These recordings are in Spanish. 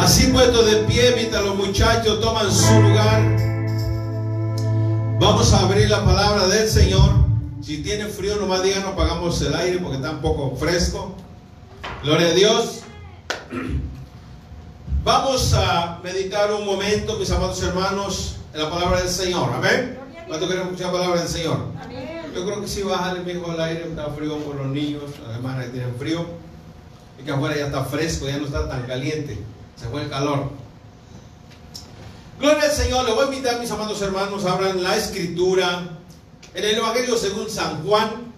Así puesto de pie, mientras los muchachos toman su lugar, vamos a abrir la palabra del Señor. Si tiene frío, nomás díganos, apagamos el aire porque está un poco fresco. Gloria a Dios. Vamos a meditar un momento, mis amados hermanos, en la palabra del Señor. Amén. ¿Cuánto queremos escuchar la palabra del Señor? Yo creo que si baja el mismo el aire, está frío por los niños, además que tienen frío. Y que afuera ya está fresco, ya no está tan caliente. Se fue el calor. Gloria al Señor. Le voy a invitar, mis amados hermanos, abran la escritura en el Evangelio según San Juan,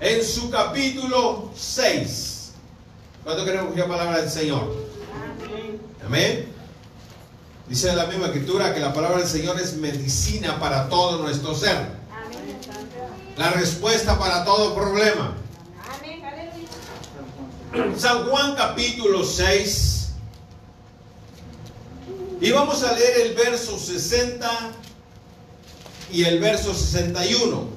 en su capítulo 6. ¿Cuánto queremos escuchar la palabra del Señor? Amén. Dice la misma escritura que la palabra del Señor es medicina para todo nuestro ser. La respuesta para todo problema. San Juan capítulo 6. Y vamos a leer el verso 60 y el verso 61.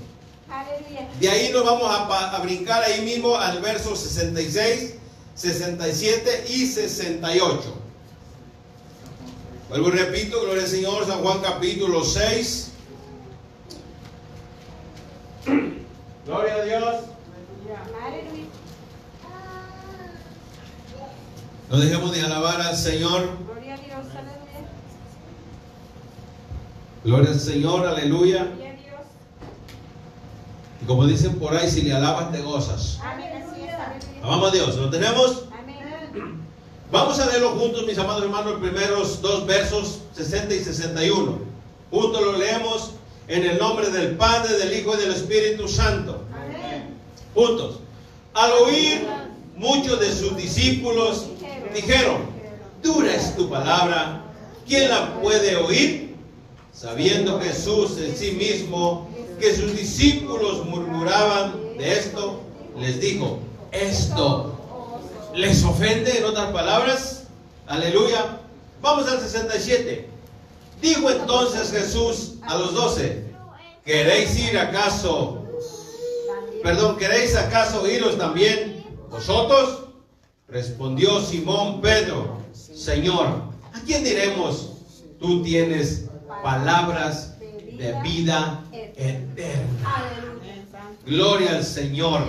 De ahí nos vamos a, a brincar ahí mismo al verso 66, 67 y 68. Vuelvo y repito, gloria al Señor, San Juan capítulo 6. Gloria a Dios. No dejemos de alabar al Señor. Gloria a Dios, Gloria al Señor, aleluya. Y como dicen por ahí, si le alabas te gozas. Amamos a Dios. ¿Lo tenemos? Vamos a leerlo juntos, mis amados hermanos, los primeros dos versos, 60 y 61. Juntos lo leemos en el nombre del Padre, del Hijo y del Espíritu Santo. Amén. Juntos. Al oír, muchos de sus discípulos dijeron, dura es tu palabra, ¿quién la puede oír? Sabiendo Jesús en sí mismo que sus discípulos murmuraban de esto, les dijo, esto les ofende, en otras palabras. Aleluya. Vamos al 67. Dijo entonces Jesús a los doce, ¿queréis ir acaso? Perdón, ¿queréis acaso iros también vosotros? Respondió Simón Pedro, Señor, ¿a quién diremos? Tú tienes palabras de vida eterna. Gloria al Señor.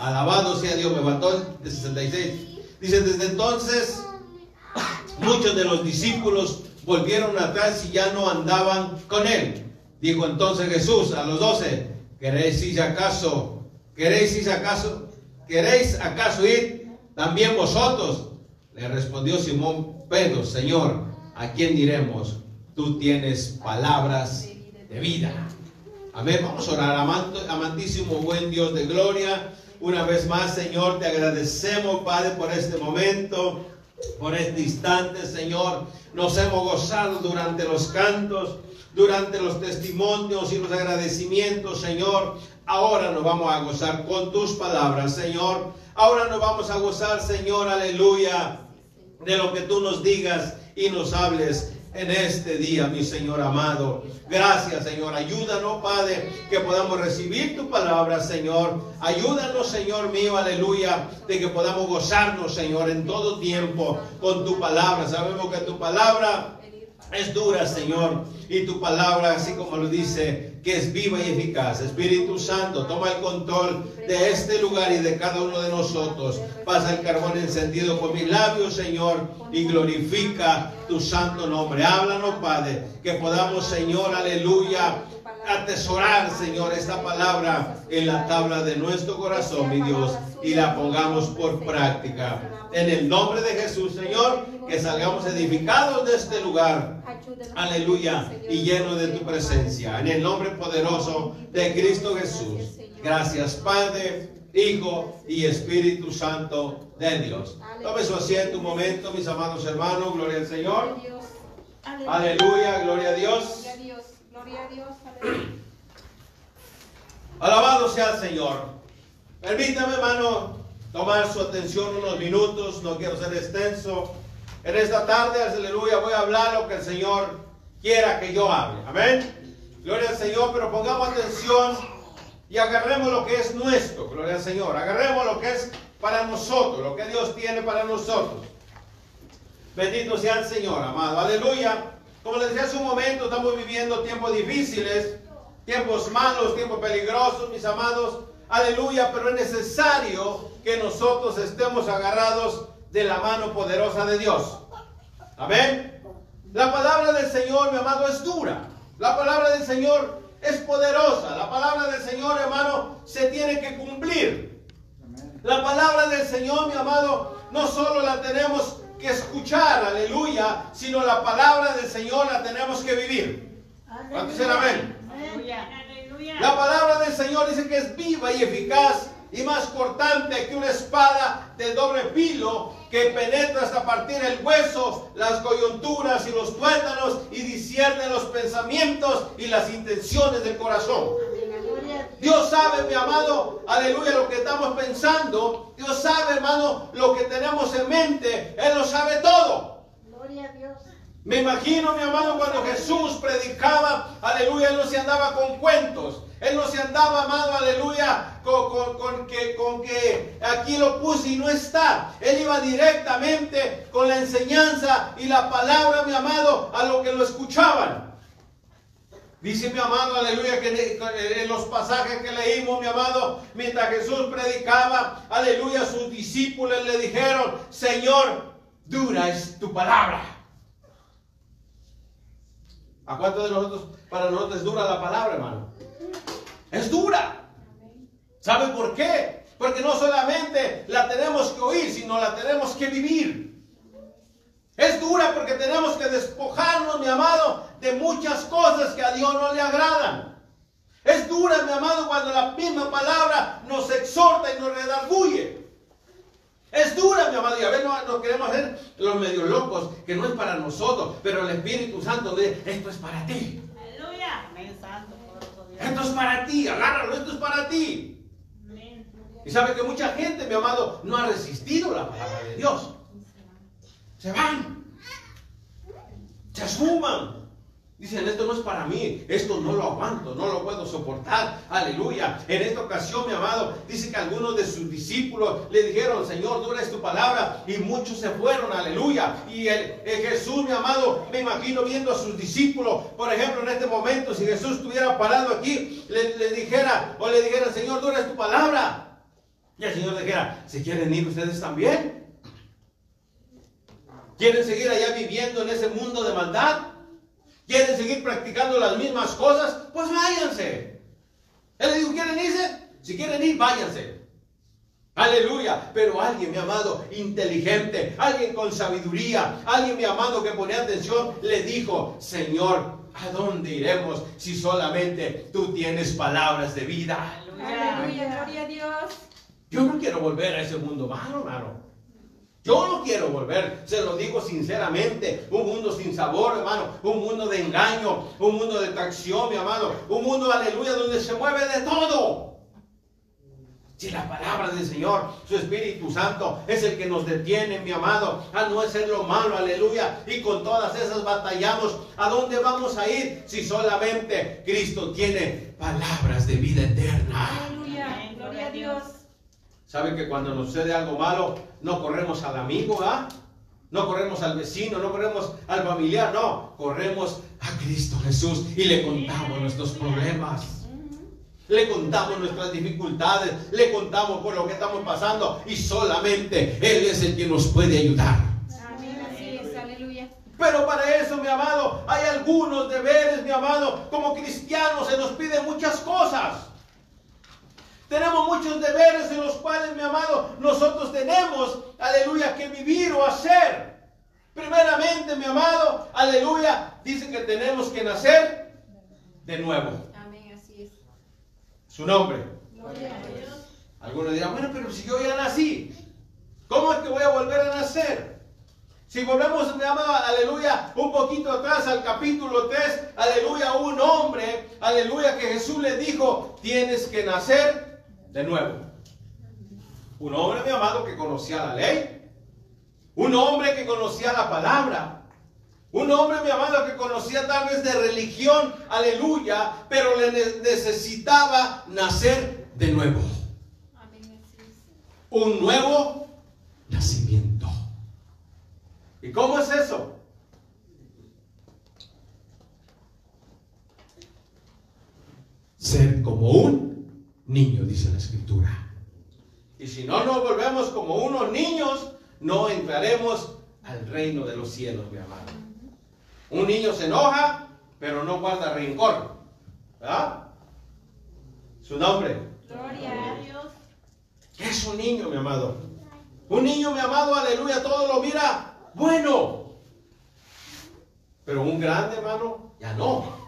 Alabado sea Dios. Me faltó de 66. Dice, desde entonces muchos de los discípulos volvieron atrás y ya no andaban con él. Dijo entonces Jesús a los doce, ¿queréis ir acaso? ¿Queréis ir acaso? ¿Queréis acaso ir también vosotros? Le respondió Simón Pedro, Señor, ¿a quién diremos? Tú tienes palabras de vida. Amén. Vamos a orar, amantísimo buen Dios de gloria. Una vez más, Señor, te agradecemos, Padre, por este momento, por este instante, Señor. Nos hemos gozado durante los cantos, durante los testimonios y los agradecimientos, Señor. Ahora nos vamos a gozar con tus palabras, Señor. Ahora nos vamos a gozar, Señor, aleluya, de lo que tú nos digas y nos hables en este día, mi Señor amado. Gracias, Señor. Ayúdanos, Padre, que podamos recibir tu palabra, Señor. Ayúdanos, Señor mío, aleluya, de que podamos gozarnos, Señor, en todo tiempo con tu palabra. Sabemos que tu palabra es dura, Señor. Y tu palabra, así como lo dice, que es viva y eficaz. Espíritu Santo, toma el control de este lugar y de cada uno de nosotros. Pasa el carbón encendido con mis labios, Señor, y glorifica tu santo nombre. Háblanos, Padre, que podamos, Señor, aleluya, atesorar, Señor, esta palabra en la tabla de nuestro corazón, mi Dios, y la pongamos por práctica. En el nombre de Jesús, Señor, que salgamos edificados de este lugar. Aleluya. Y lleno de tu presencia. En el nombre poderoso de Cristo Jesús. Gracias, Padre, Hijo y Espíritu Santo de Dios. Tome su asiento un momento, mis amados hermanos. Gloria al Señor. Aleluya. Gloria a Dios. Gloria a Dios. Alabado sea el Señor. Permítame, hermano, tomar su atención unos minutos. No quiero ser extenso. En esta tarde, aleluya, voy a hablar lo que el Señor quiera que yo hable. Amén. Gloria al Señor, pero pongamos atención y agarremos lo que es nuestro. Gloria al Señor. Agarremos lo que es para nosotros, lo que Dios tiene para nosotros. Bendito sea el Señor, amado. Aleluya. Como les decía hace un momento, estamos viviendo tiempos difíciles, tiempos malos, tiempos peligrosos, mis amados. Aleluya, pero es necesario que nosotros estemos agarrados de la mano poderosa de Dios. Amén. La palabra del Señor, mi amado, es dura. La palabra del Señor es poderosa. La palabra del Señor, hermano, se tiene que cumplir. La palabra del Señor, mi amado, no solo la tenemos que escuchar, aleluya, sino la palabra del Señor la tenemos que vivir. ¿Cuántos dicen amén? La palabra del Señor dice que es viva y eficaz y más cortante que una espada de doble filo que penetra hasta partir el hueso, las coyunturas y los tuétanos y discierne los pensamientos y las intenciones del corazón. Dios sabe, mi amado, aleluya, lo que estamos pensando. Dios sabe, hermano, lo que tenemos en mente. Él lo sabe todo. Gloria a Dios. Me imagino, mi amado, cuando Jesús predicaba, aleluya, él no se andaba con cuentos. Él no se andaba, amado, aleluya, con, que, con que aquí lo puse y no está. Él iba directamente con la enseñanza y la palabra, mi amado, a lo que lo escuchaban. Dice mi amado, aleluya, que en los pasajes que leímos, mi amado, mientras Jesús predicaba, aleluya, sus discípulos le dijeron, Señor, dura es tu palabra. ¿A cuántos de nosotros, para nosotros es dura la palabra, hermano? Es dura. ¿Sabe por qué? Porque no solamente la tenemos que oír, sino la tenemos que vivir. Es dura porque tenemos que despojarnos, mi amado, de muchas cosas que a Dios no le agradan. Es dura, mi amado, cuando la misma palabra nos exhorta y nos redarguye. Es dura, mi amado, y a veces no, queremos hacer los medios locos, que no es para nosotros, pero el Espíritu Santo dice, esto es para ti. Aleluya. Esto es para ti, agárralo, esto es para ti. Y sabe que mucha gente, mi amado, no ha resistido la palabra de Dios. Se van. Se asuman. Dicen, esto no es para mí, esto no lo aguanto, no lo puedo soportar. Aleluya. En esta ocasión, mi amado, dice que algunos de sus discípulos le dijeron, Señor, dura es tu palabra. Y muchos se fueron, aleluya. Y el, Jesús, mi amado, me imagino viendo a sus discípulos, por ejemplo, en este momento, si Jesús estuviera parado aquí, le, le dijera, o le dijera, Señor, dura es tu palabra. Y el Señor dijera, ¿se quieren ir ustedes también? ¿Quieren seguir allá viviendo en ese mundo de maldad? ¿Quieren seguir practicando las mismas cosas? Pues váyanse. Él le dijo, ¿quieren irse? Si quieren ir, váyanse. Aleluya. Pero alguien, mi amado, inteligente, alguien con sabiduría, alguien, mi amado, que ponía atención, le dijo, Señor, ¿a dónde iremos si solamente tú tienes palabras de vida? Aleluya, gloria a Dios. Yo no quiero volver a ese mundo malo, hermano. Yo no quiero volver, se lo digo sinceramente, un mundo sin sabor, hermano, un mundo de engaño, un mundo de tracción, mi amado, un mundo, aleluya, donde se mueve de todo. Si la palabra del Señor, su Espíritu Santo, es el que nos detiene, mi amado, a no hacer lo malo, aleluya, y con todas esas batallamos, ¿a dónde vamos a ir si solamente Cristo tiene palabras de vida eterna? Aleluya, gloria a Dios. ¿Sabe que cuando nos sucede algo malo, no corremos al amigo, ¿ah? No corremos al vecino, no corremos al familiar, no, corremos a Cristo Jesús y le contamos nuestros problemas. Le contamos nuestras dificultades, le contamos por lo que estamos pasando y solamente Él es el que nos puede ayudar. Amén, así es, aleluya. Pero para eso, mi amado, hay algunos deberes, mi amado, como cristianos se nos piden muchas cosas. Tenemos muchos deberes en los cuales, mi amado, nosotros tenemos, aleluya, que vivir o hacer. Primeramente, mi amado, aleluya, dice que tenemos que nacer de nuevo. Amén, así es. Su nombre. Algunos dirán, bueno, pero si yo ya nací, ¿cómo es que voy a volver a nacer? Si volvemos, mi amado, aleluya, un poquito atrás al capítulo 3, aleluya, un hombre, aleluya, que Jesús le dijo, tienes que nacer de nuevo. Un hombre, mi amado, que conocía la ley. Un hombre que conocía la palabra. Un hombre, mi amado, que conocía tal vez de religión, aleluya, pero le necesitaba nacer de nuevo. Un nuevo nacimiento. ¿Y cómo es eso? Ser como un niño, dice la escritura. Y si no nos volvemos como unos niños, no entraremos al reino de los cielos, mi amado. Un niño se enoja, pero no guarda rencor. ¿Verdad? Su nombre. Gloria a Dios. ¿Qué es un niño, mi amado? Un niño, mi amado, aleluya, todo lo mira bueno. Pero un grande, hermano, ya no.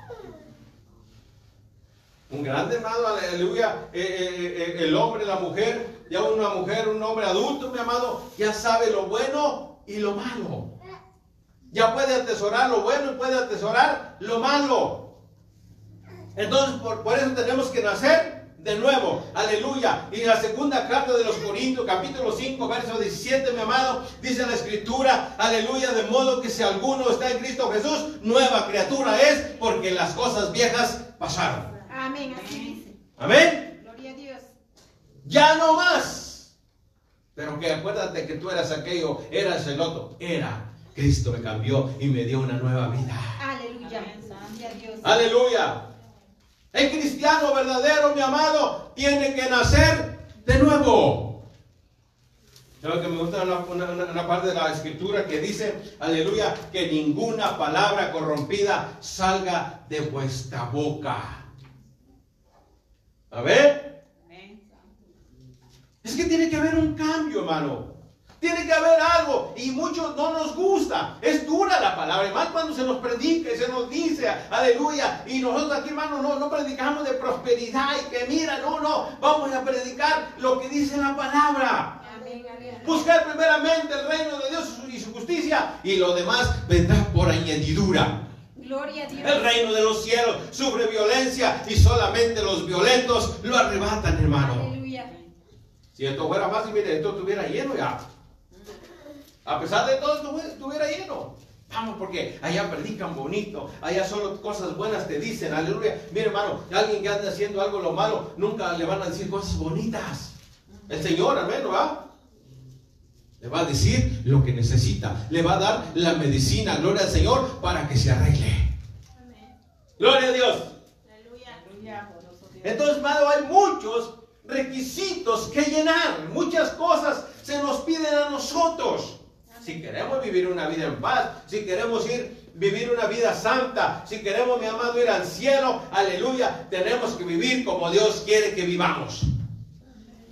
Un grande, hermano, aleluya, eh, eh, eh, el hombre, la mujer, ya una mujer, un hombre adulto, mi amado, ya sabe lo bueno y lo malo. Ya puede atesorar lo bueno y puede atesorar lo malo. Entonces, por, por eso tenemos que nacer de nuevo, aleluya. Y la segunda carta de los Corintios, capítulo 5, verso 17, mi amado, dice la escritura, aleluya, de modo que si alguno está en Cristo Jesús, nueva criatura es, porque las cosas viejas pasaron. Amén. Así dice. Amén. Gloria a Dios. Ya no más. Pero que acuérdate que tú eras aquello, eras el otro, era. Cristo me cambió y me dio una nueva vida. Aleluya. Gloria a Dios. Aleluya. El cristiano verdadero, mi amado, tiene que nacer de nuevo. ¿Sabes que me gusta una, una- una parte de la escritura que dice, aleluya, que ninguna palabra corrompida salga de vuestra boca? A ver, es que tiene que haber un cambio, hermano. Tiene que haber algo y muchos no nos gusta. Es dura la palabra, más cuando se nos predica y se nos dice, aleluya. Y nosotros aquí, hermano, no, no predicamos de prosperidad y que mira, no, no. Vamos a predicar lo que dice la palabra. Buscar primeramente el reino de Dios y su justicia y lo demás vendrá por añadidura. Gloria a Dios. El reino de los cielos sufre violencia y solamente los violentos lo arrebatan, hermano. Aleluya. Si esto fuera fácil, mire, esto estuviera lleno ya. A pesar de todo, esto estuviera lleno. Vamos, porque allá predican bonito, allá solo cosas buenas te dicen, aleluya. Mire, hermano, alguien que anda haciendo algo lo malo, nunca le van a decir cosas bonitas. El Señor, al menos, ¿va? Le va a decir lo que necesita, le va a dar la medicina, gloria al Señor, para que se arregle. Gloria a Dios. Aleluya. Entonces, hermano, hay muchos requisitos que llenar. Muchas cosas se nos piden a nosotros. Si queremos vivir una vida en paz, si queremos ir vivir una vida santa, si queremos, mi amado, ir al cielo, aleluya, tenemos que vivir como Dios quiere que vivamos.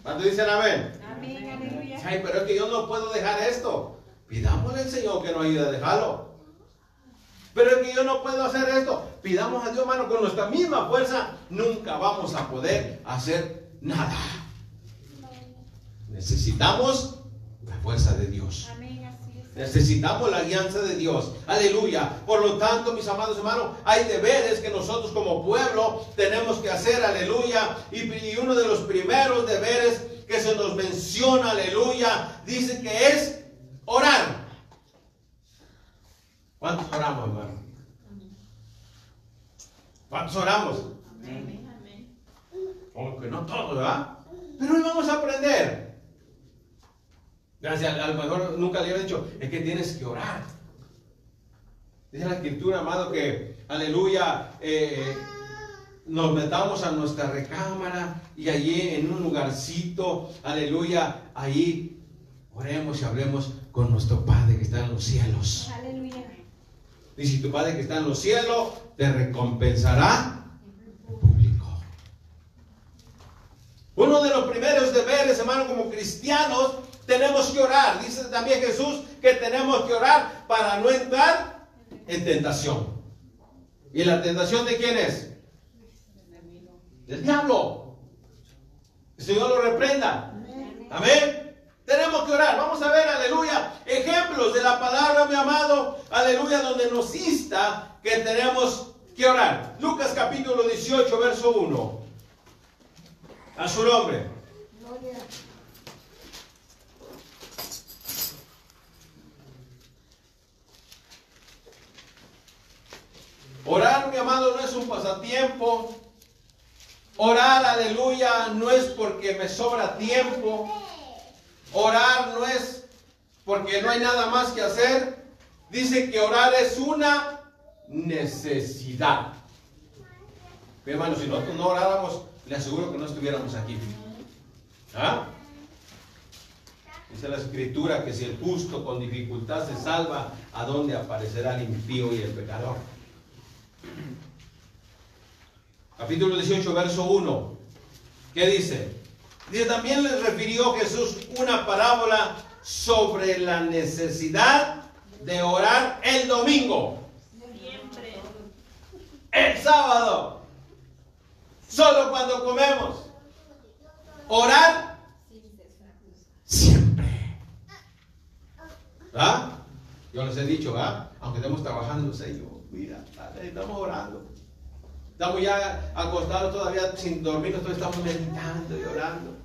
¿Cuántos dicen amén? Amén. Aleluya. Ay, pero es que yo no puedo dejar esto. Pidámosle al Señor que nos ayude a dejarlo. Pero es que yo no puedo hacer esto. Pidamos a Dios, hermano, con nuestra misma fuerza nunca vamos a poder hacer nada. Necesitamos la fuerza de Dios. Amén. Así es. Necesitamos la alianza de Dios. Aleluya. Por lo tanto, mis amados hermanos, hay deberes que nosotros como pueblo tenemos que hacer. Aleluya. Y, y uno de los primeros deberes que se nos menciona, aleluya, dice que es orar. ¿Cuántos oramos, hermano? ¿Cuántos oramos? Como que no todos, ¿verdad? Pero hoy vamos a aprender. Gracias, a lo mejor nunca le había dicho, es que tienes que orar. Dice la escritura, amado, que, aleluya, eh, nos metamos a nuestra recámara y allí en un lugarcito, aleluya, ahí oremos y hablemos con nuestro Padre que está en los cielos. Si tu Padre que está en los cielos te recompensará público. Uno de los primeros deberes, hermano, como cristianos, tenemos que orar. Dice también Jesús que tenemos que orar para no entrar en tentación. ¿Y la tentación de quién es? Del diablo. El Señor lo reprenda. Amén. Tenemos que orar. Vamos a ver, aleluya, ejemplos de la palabra, mi amado, aleluya, donde nos insta que tenemos que orar. Lucas capítulo 18, verso 1. A su nombre. Orar, mi amado, no es un pasatiempo. Orar, aleluya, no es porque me sobra tiempo. Orar no es porque no hay nada más que hacer. dice que orar es una necesidad. Mi hermano, si nosotros no oráramos, le aseguro que no estuviéramos aquí. ¿Ah? Dice la escritura que si el justo con dificultad se salva, ¿a dónde aparecerá el impío y el pecador? Capítulo 18, verso 1. ¿Qué dice? Dice, también les refirió Jesús una parábola sobre la necesidad de orar el domingo. Siempre. El sábado. Solo cuando comemos. Orar siempre. ¿Ah? Yo les he dicho, ¿ah? Aunque estemos trabajando, Señor, mira, estamos orando. Estamos ya acostados todavía sin dormir, nosotros estamos meditando y orando.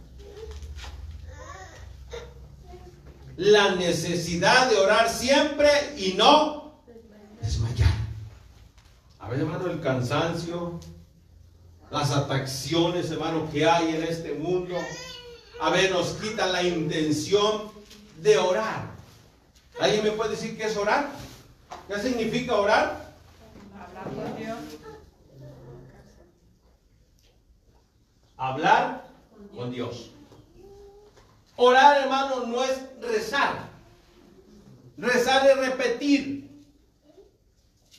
La necesidad de orar siempre y no desmayar. A veces, hermano, el cansancio, las atracciones, hermano, que hay en este mundo, a veces nos quitan la intención de orar. ¿Alguien me puede decir qué es orar? ¿Qué significa orar? Hablar con Dios. Hablar con Dios. Orar, hermano, no es rezar. Rezar es repetir.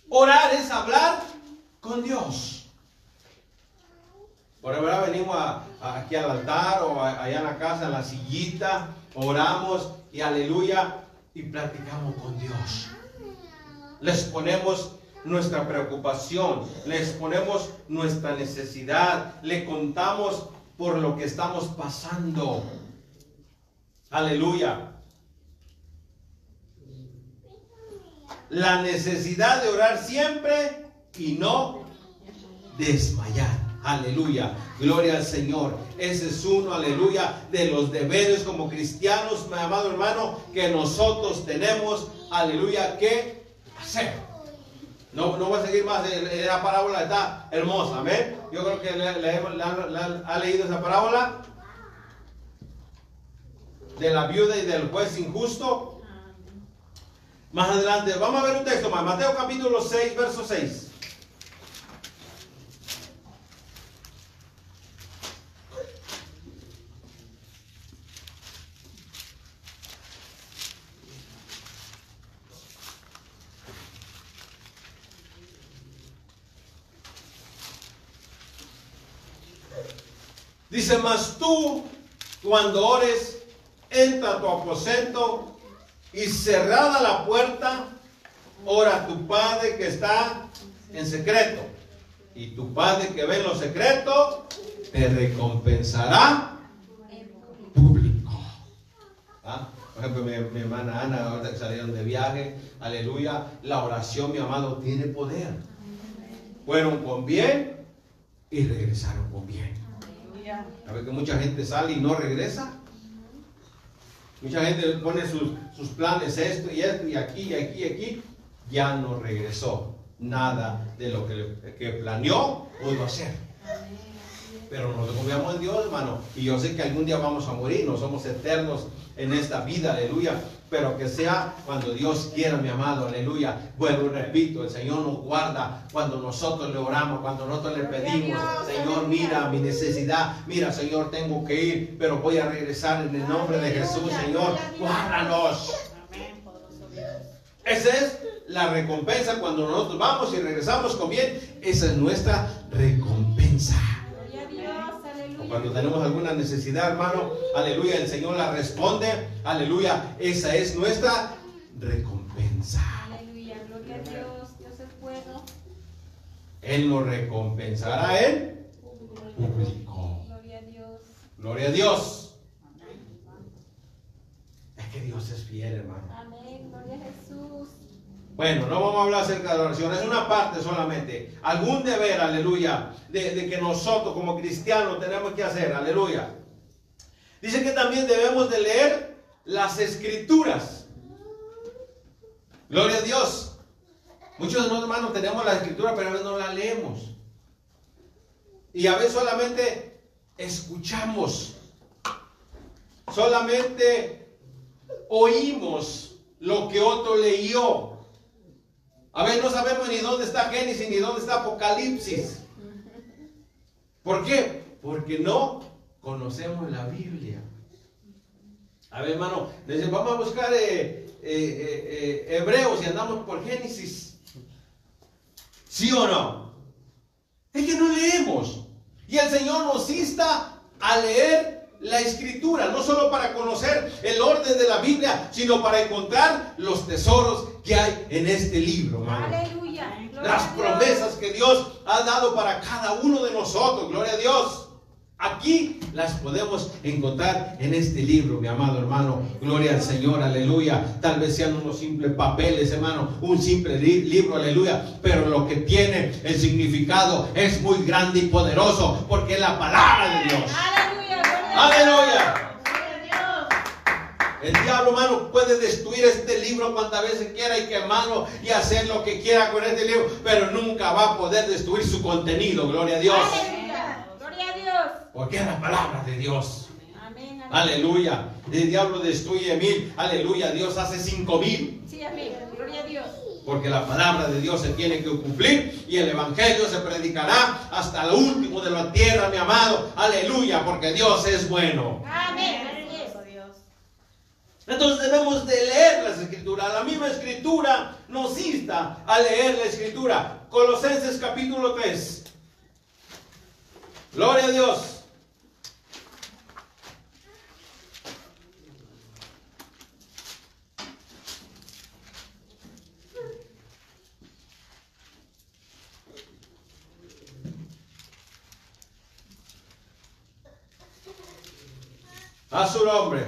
Orar es hablar con Dios. Por ahora venimos aquí al altar o allá en la casa, en la sillita, oramos y aleluya y platicamos con Dios. Les ponemos nuestra preocupación, les ponemos nuestra necesidad, le contamos por lo que estamos pasando. Aleluya. La necesidad de orar siempre y no desmayar. Aleluya. Gloria al Señor. Ese es uno, aleluya, de los deberes como cristianos, mi amado hermano, que nosotros tenemos, aleluya, que hacer. No, no voy a seguir más. eh, La parábola está hermosa. Amén. Yo creo que le, le ha leído esa parábola de la viuda y del juez injusto. Más adelante, vamos a ver un texto más. Mateo capítulo 6, verso 6. Dice, mas tú, cuando ores, entra a tu aposento y cerrada la puerta, ora a tu Padre que está en secreto. Y tu Padre que ve en lo secreto, te recompensará público. ¿Ah? Por ejemplo, mi, mi hermana Ana, ahorita que salieron de viaje, aleluya, la oración, mi amado, tiene poder. Fueron con bien y regresaron con bien. A ver que mucha gente sale y no regresa. Mucha gente pone sus, sus planes, esto y esto, y aquí, y aquí, y aquí. Ya no regresó. Nada de lo que, que planeó pudo hacer. Pero nosotros confiamos en Dios, hermano. Y yo sé que algún día vamos a morir, no somos eternos en esta vida, aleluya. Pero que sea cuando Dios quiera, mi amado, aleluya. Vuelvo y repito, el Señor nos guarda cuando nosotros le oramos, cuando nosotros le pedimos, Señor, mira mi necesidad, mira, Señor, tengo que ir, pero voy a regresar en el nombre de Jesús, Señor, guárdanos. Amén, poderoso Dios. Esa es la recompensa cuando nosotros vamos y regresamos con bien. Esa es nuestra recompensa. Cuando tenemos alguna necesidad, hermano, aleluya, el Señor la responde, aleluya, esa es nuestra recompensa. Aleluya, gloria a Dios. Dios es bueno. Él nos recompensará en público. Gloria a Dios. Gloria a Dios. Es que Dios es fiel, hermano. Amén, gloria a Jesús. Bueno, no vamos a hablar acerca de la oración, es una parte solamente. Algún deber, aleluya, de, que nosotros como cristianos tenemos que hacer, aleluya. Dice que también debemos de leer las escrituras. Gloria a Dios. Muchos de nosotros hermanos tenemos la escritura, pero a veces no la leemos. Y a veces solamente escuchamos. Solamente oímos lo que otro leyó. A ver, no sabemos ni dónde está Génesis ni dónde está Apocalipsis. ¿Por qué? Porque no conocemos la Biblia. A ver, hermano, vamos a buscar eh, eh, eh, Hebreos y andamos por Génesis. ¿Sí o no? Es que no leemos. Y el Señor nos insta a leer la escritura, no solo para conocer el orden de la Biblia, sino para encontrar los tesoros que hay en este libro. Aleluya. Las promesas que Dios ha dado para cada uno de nosotros. Gloria a Dios. Aquí las podemos encontrar en este libro, mi amado hermano. Gloria al Señor, aleluya. Tal vez sean unos simples papeles, hermano, un simple libro, aleluya. Pero lo que tiene el significado es muy grande y poderoso porque es la palabra de Dios. Aleluya. Aleluya. El diablo, hermano, puede destruir este libro cuantas veces quiera y quemarlo y hacer lo que quiera con este libro, pero nunca va a poder destruir su contenido. Gloria a Dios. Porque es la palabra de Dios. Amén, Aleluya. El diablo destruye mil. Aleluya. Dios hace cinco mil. Sí, amén. Gloria a Dios. Porque la palabra de Dios se tiene que cumplir y el evangelio se predicará hasta lo último de la tierra, mi amado. Aleluya, porque Dios es bueno. Amén. Entonces debemos de leer las escrituras. La misma escritura nos insta a leer la escritura. Colosenses capítulo 3. Gloria a Dios. A su nombre.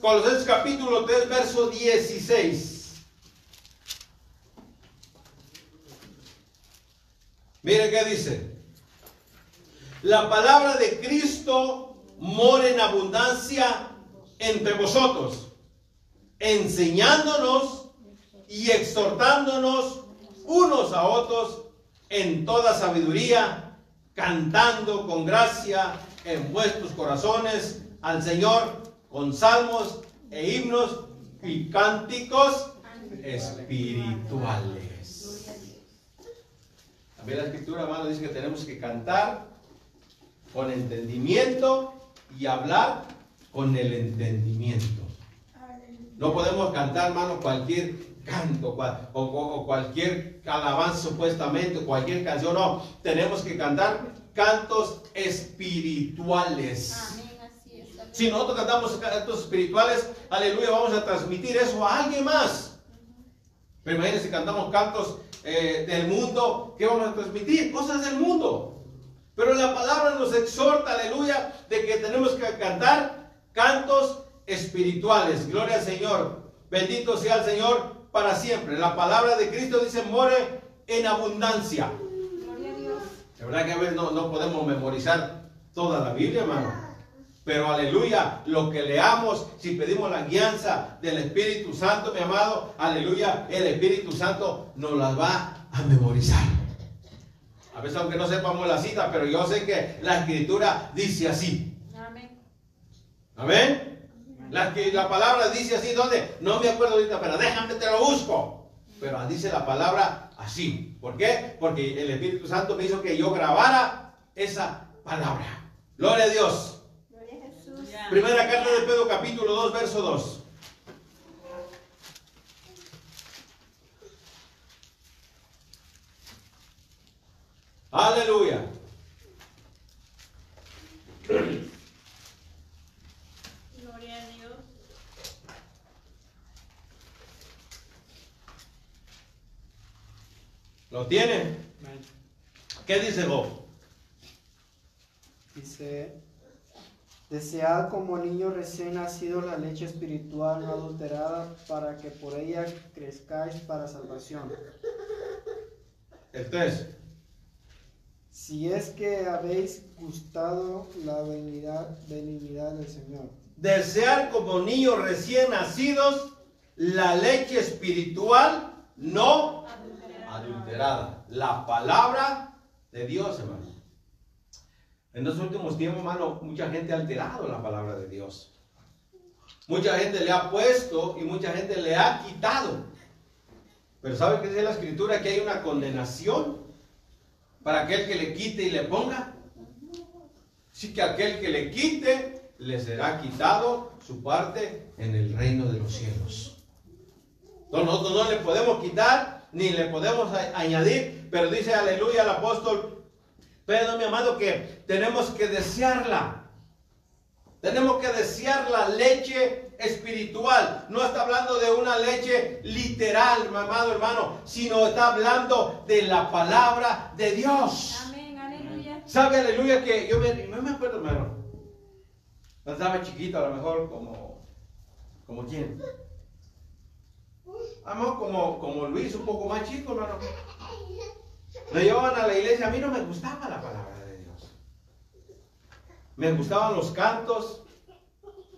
Colosenses capítulo 3, verso 16. Mire qué dice. La palabra de Cristo mora en abundancia entre vosotros, enseñándonos y exhortándonos unos a otros en toda sabiduría, cantando con gracia en vuestros corazones al Señor con salmos e himnos y cánticos espirituales. También la escritura, hermano, dice que tenemos que cantar con entendimiento y hablar con el entendimiento. No podemos cantar, hermano, cualquier canto o, cualquier alabanza supuestamente, cualquier canción, no. Tenemos que cantar cantos espirituales. Si nosotros cantamos cantos espirituales, aleluya, vamos a transmitir eso a alguien más. Pero imagínense si cantamos cantos eh, del mundo, ¿qué vamos a transmitir? Cosas del mundo. Pero la palabra nos exhorta, aleluya, de que tenemos que cantar cantos espirituales. Gloria al Señor. Bendito sea el Señor para siempre. La palabra de Cristo dice, more en abundancia. Verdad que a veces no, no podemos memorizar toda la Biblia, hermano. Pero aleluya, lo que leamos, si pedimos la guianza del Espíritu Santo, mi amado, aleluya, el Espíritu Santo nos las va a memorizar. A veces aunque no sepamos la cita, pero yo sé que la escritura dice así. Amén. Amén. La, la palabra dice así, ¿dónde? No me acuerdo ahorita, pero déjame, te lo busco. Pero dice la palabra así. ¿Por qué? Porque el Espíritu Santo me hizo que yo grabara esa palabra. Gloria a Dios. Gloria a Jesús. Primera carta de Pedro, capítulo 2, verso 2. Aleluya. ¿Lo tiene? ¿Qué dice Job? Dice, desead como niño recién nacido la leche espiritual no adulterada para que por ella crezcáis para salvación. El 3. Si es que habéis gustado la benignidad, benignidad del Señor. Desear como niños recién nacidos la leche espiritual no adulterada. La palabra de Dios, hermano. En los últimos tiempos, hermano, mucha gente ha alterado la palabra de Dios. Mucha gente le ha puesto y mucha gente le ha quitado. Pero ¿sabe qué dice la escritura? Que hay una condenación para aquel que le quite y le ponga. Así que aquel que le quite, le será quitado su parte en el reino de los cielos. Entonces nosotros no le podemos quitar ni le podemos añadir, pero dice aleluya el apóstol Pedro, mi amado, que tenemos que desearla. Tenemos que desear la leche espiritual. No está hablando de una leche literal, mi amado hermano, sino está hablando de la palabra de Dios. Amén, aleluya. ¿Sabe, aleluya, que yo me, no me acuerdo, hermano. Cuando estaba chiquito, a lo mejor como, como quién. A lo como, como Luis, un poco más chico, hermano. Me llevaban a la iglesia, a mí no me gustaba la palabra de Dios. Me gustaban los cantos,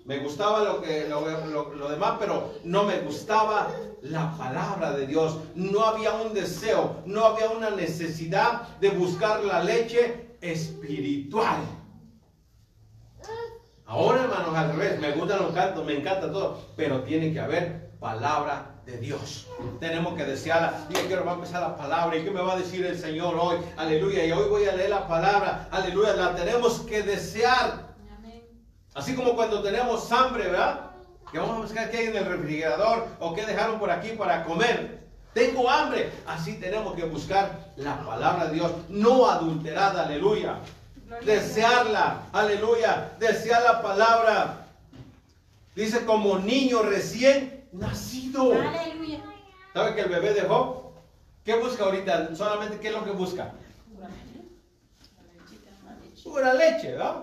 me gustaba lo, que, lo, demás, pero no me gustaba la palabra de Dios. No había un deseo, no había una necesidad de buscar la leche espiritual. Ahora, hermanos, al revés, me gustan los cantos, me encanta todo, pero tiene que haber palabra de Dios. Tenemos que desearla. Y quiero va a empezar la palabra. ¿Y qué me va a decir el Señor hoy? Aleluya. Y hoy voy a leer la palabra. Aleluya. La tenemos que desear. Así como cuando tenemos hambre, ¿verdad? Que vamos a buscar qué hay en el refrigerador o qué dejaron por aquí para comer. Tengo hambre. Así tenemos que buscar la palabra de Dios. No adulterada. Aleluya. Desearla. Aleluya. Desear la palabra. Dice como niño recién nacido. Aleluya. ¿Sabe que el bebé dejó? ¿Qué busca ahorita? Solamente, ¿qué es lo que busca? Pura leche, ¿verdad?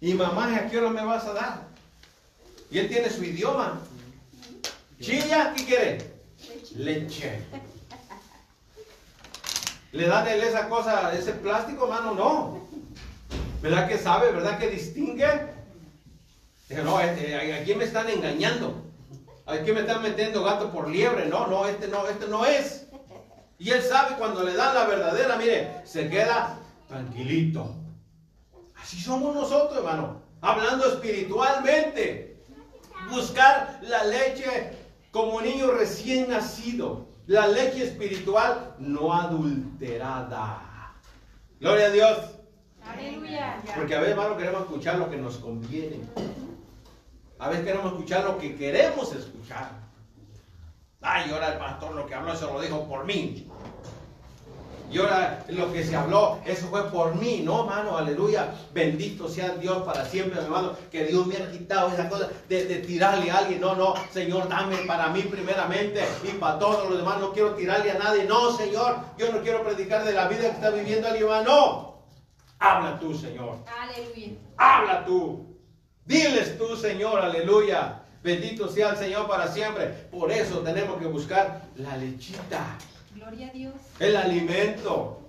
Y mamá, ¿a qué hora me vas a dar? Y él tiene su idioma. Chilla, ¿qué quiere? Leche. ¿Le dan él esa cosa, ese plástico, mano? No. ¿Verdad que sabe? ¿Verdad que distingue? no, eh, eh, aquí me están engañando. Aquí me están metiendo gato por liebre. No, no, este no, este no es. Y él sabe cuando le dan la verdadera, mire, se queda tranquilito. Así somos nosotros, hermano. Hablando espiritualmente. Buscar la leche como niño recién nacido. La leche espiritual no adulterada. Gloria a Dios. Aleluya. Porque a veces, hermano, queremos escuchar lo que nos conviene. A veces queremos escuchar lo que queremos escuchar. Ay, ahora el pastor lo que habló, eso lo dijo por mí. Y ahora lo que se habló, eso fue por mí, ¿no, hermano? Aleluya. Bendito sea Dios para siempre, hermano. Que Dios me ha quitado esa cosa de, de, tirarle a alguien. No, no, Señor, dame para mí primeramente y para todos los demás. No quiero tirarle a nadie. No, Señor, yo no quiero predicar de la vida que está viviendo alguien. No. Habla tú, Señor. Aleluya. Habla tú. Diles tú, Señor, aleluya. Bendito sea el Señor para siempre. Por eso tenemos que buscar la lechita. Gloria a Dios. El alimento.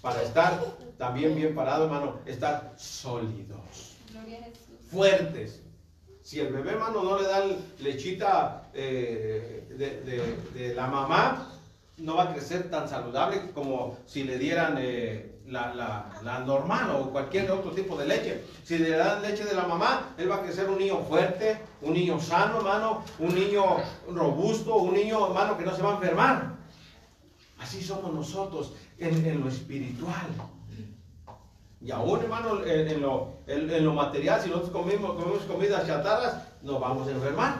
Para estar también bien parado, hermano. Estar sólidos. Gloria a Jesús. Fuertes. Si el bebé, hermano, no le dan lechita eh, de, la mamá, no va a crecer tan saludable como si le dieran eh, la, la, normal o cualquier otro tipo de leche. Si le dan leche de la mamá, él va a crecer un niño fuerte, un niño sano, hermano, un niño robusto, un niño, hermano, que no se va a enfermar. Así somos nosotros en, lo espiritual. Y aún, hermano, en, lo, en, lo, material, si nosotros comemos, comemos comidas chatarras, nos vamos a enfermar.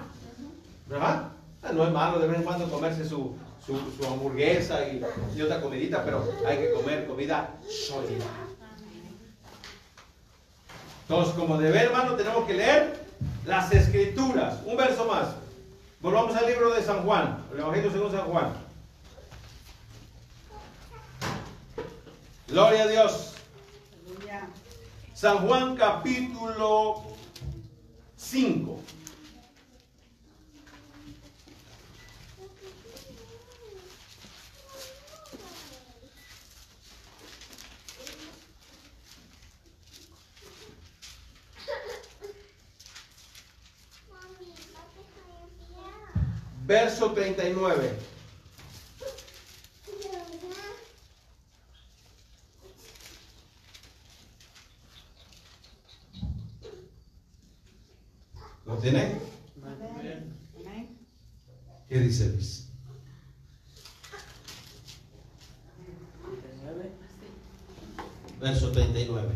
¿Verdad? No es malo de vez en cuando comerse su, su, hamburguesa y, y, otra comidita, pero hay que comer comida sólida. Entonces, como deber, hermano, tenemos que leer las escrituras. Un verso más. Volvamos al libro de San Juan, el Evangelio según San Juan. Gloria a Dios. San Juan capítulo 5. Verso 39. ¿Lo tiene? ¿Qué dice Luis? verso 39.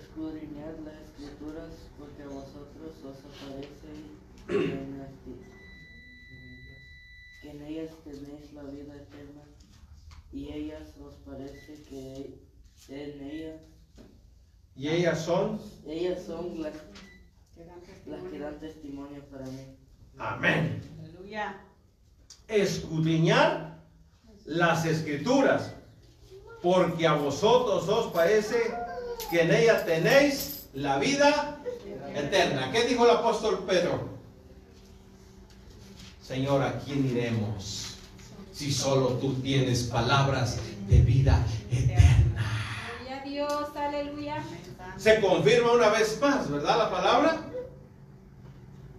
Escudriñad las escrituras, porque a vosotros os aparece que en, las que- que en ellas tenéis la vida eterna, y ellas os parece que en ellas, Y ellas son, ellas son las, las que dan testimonio para mí. amén. Aleluya. Escudriñar las escrituras, porque a vosotros os parece que en ella tenéis la vida eterna. ¿Qué dijo el apóstol Pedro? Señor, ¿a quién iremos si solo tú tienes palabras de vida eterna? Dios, aleluya. Se confirma una vez más, ¿verdad? La palabra.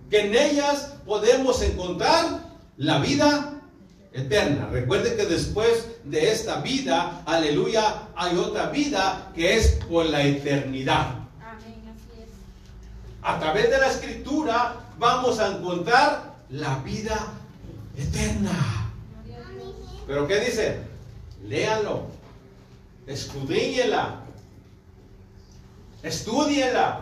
Que en ellas podemos encontrar la vida eterna. Recuerde que después de esta vida, aleluya, hay otra vida que es por la eternidad. Amén, así es. A través de la escritura vamos a encontrar la vida eterna. Pero ¿qué dice? Léanlo, escudriñela, estudienla.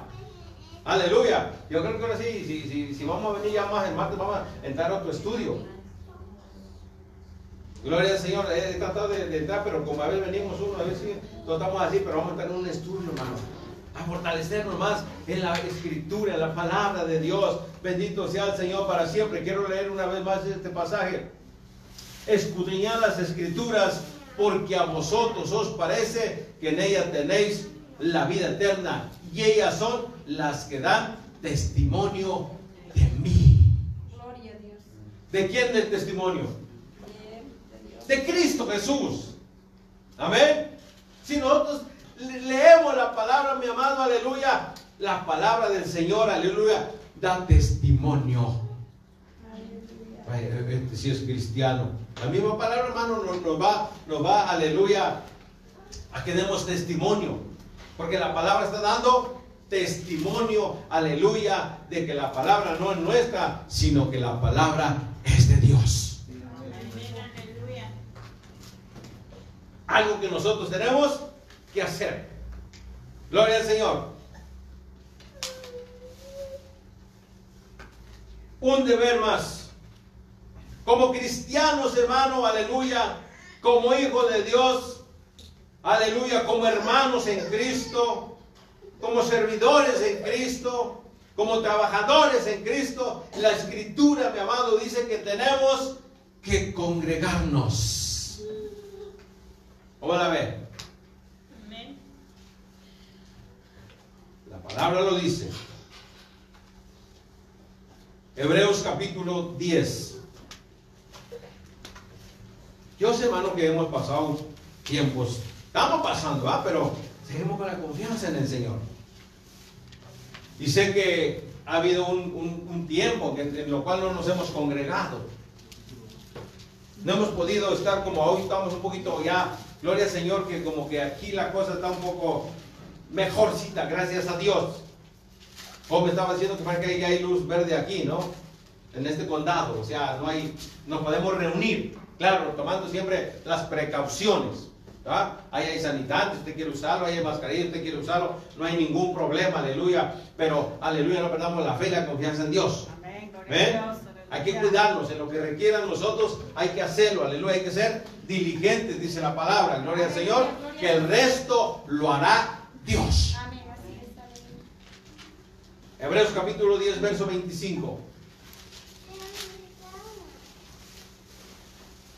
Aleluya. Yo creo que ahora sí, si, si, si vamos a venir ya más el martes, vamos a entrar a otro estudio. Gloria al Señor. He tratado de, de entrar, pero como a veces venimos uno, a veces estamos así, pero vamos a entrar en un estudio, hermano. A fortalecernos más en la escritura, en la palabra de Dios. Bendito sea el Señor para siempre. Quiero leer una vez más este pasaje escudriñad las escrituras, porque a vosotros os parece que en ellas tenéis la vida eterna, y ellas son las que dan testimonio de mí. Gloria a Dios. ¿De quién el testimonio? De Cristo Jesús. Amén. Si nosotros le- leemos la palabra, mi amado, aleluya, la palabra del Señor, aleluya, da testimonio. Ay, Este sí es cristiano. La misma palabra, hermano, nos, nos va, nos va, aleluya, a que demos testimonio. Porque la palabra está dando testimonio, aleluya, de que la palabra no es nuestra, sino que la palabra es de Dios. Aleluya. Algo que nosotros tenemos que hacer. Gloria al Señor. Un deber más. Como cristianos, hermano, aleluya, como hijos de Dios, aleluya, como hermanos en Cristo, como servidores en Cristo, como trabajadores en Cristo, la escritura, mi amado, dice que tenemos que congregarnos. ¿Cómo la ve? Amén. La palabra lo dice. Hebreos capítulo 10. Yo sé, hermano, que hemos pasado tiempos. Estamos pasando, ¿ah? Pero seguimos con la confianza en el Señor. Y sé que ha habido un, un- un tiempo que- en lo cual no nos hemos congregado. No hemos podido estar como hoy, estamos un poquito ya, gloria al Señor, que como que aquí la cosa está un poco mejorcita, gracias a Dios. Como me estaba diciendo que parece que hay luz verde aquí, ¿no? En este condado, o sea, no hay, nos podemos reunir, claro, tomando siempre las precauciones. ¿verdad? Ahí hay sanitante, usted quiere usarlo, ahí hay mascarilla, usted quiere usarlo, no hay ningún problema, aleluya. Pero, aleluya, no perdamos la fe y la confianza en Dios. Amén. Gloria a Dios. Hay que Aleluya. cuidarnos en lo que requieran nosotros, hay que hacerlo, aleluya, hay que ser diligentes, dice la palabra, gloria al Señor, que el resto lo hará Dios. Amén. Hebreos capítulo 10, verso 25.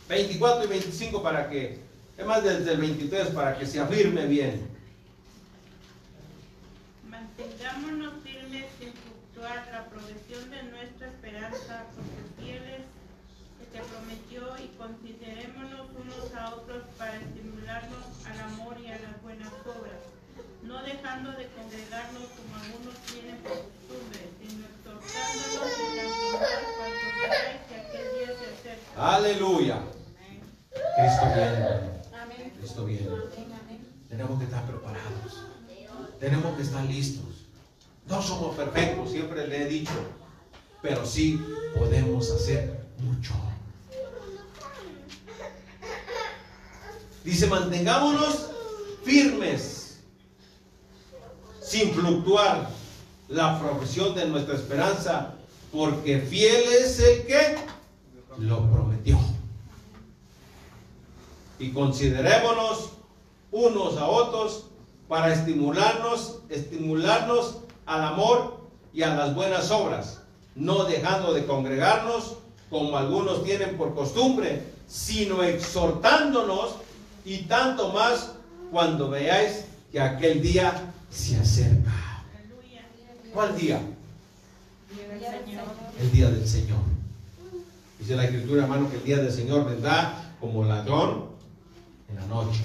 24 y 25 para que, es más desde el 23 para que se afirme bien. Mantengámonos firmes la provisión de nuestra esperanza, porque fieles que te prometió y considerémonos unos a otros para estimularnos al amor y a las buenas obras, no dejando de congregarnos como algunos tienen por costumbre, sino exhortándonos y tanto más cuanto veáis que aquel día se acerca. Aleluya. Cristo viene. Amén. Cristo viene. Amén, amén. Tenemos que estar preparados. Tenemos que estar listos. No somos perfectos, siempre le he dicho, pero sí podemos hacer mucho. Dice, mantengámonos firmes, sin fluctuar la profesión de nuestra esperanza, porque fiel es el que lo prometió. Y considerémonos unos a otros para estimularnos, estimularnos al amor y a las buenas obras, no dejando de congregarnos como algunos tienen por costumbre, sino exhortándonos y tanto más cuando veáis que aquel día se acerca. ¿Cuál día? El día del Señor. Dice la escritura, hermano, que el día del Señor vendrá como ladrón en la noche.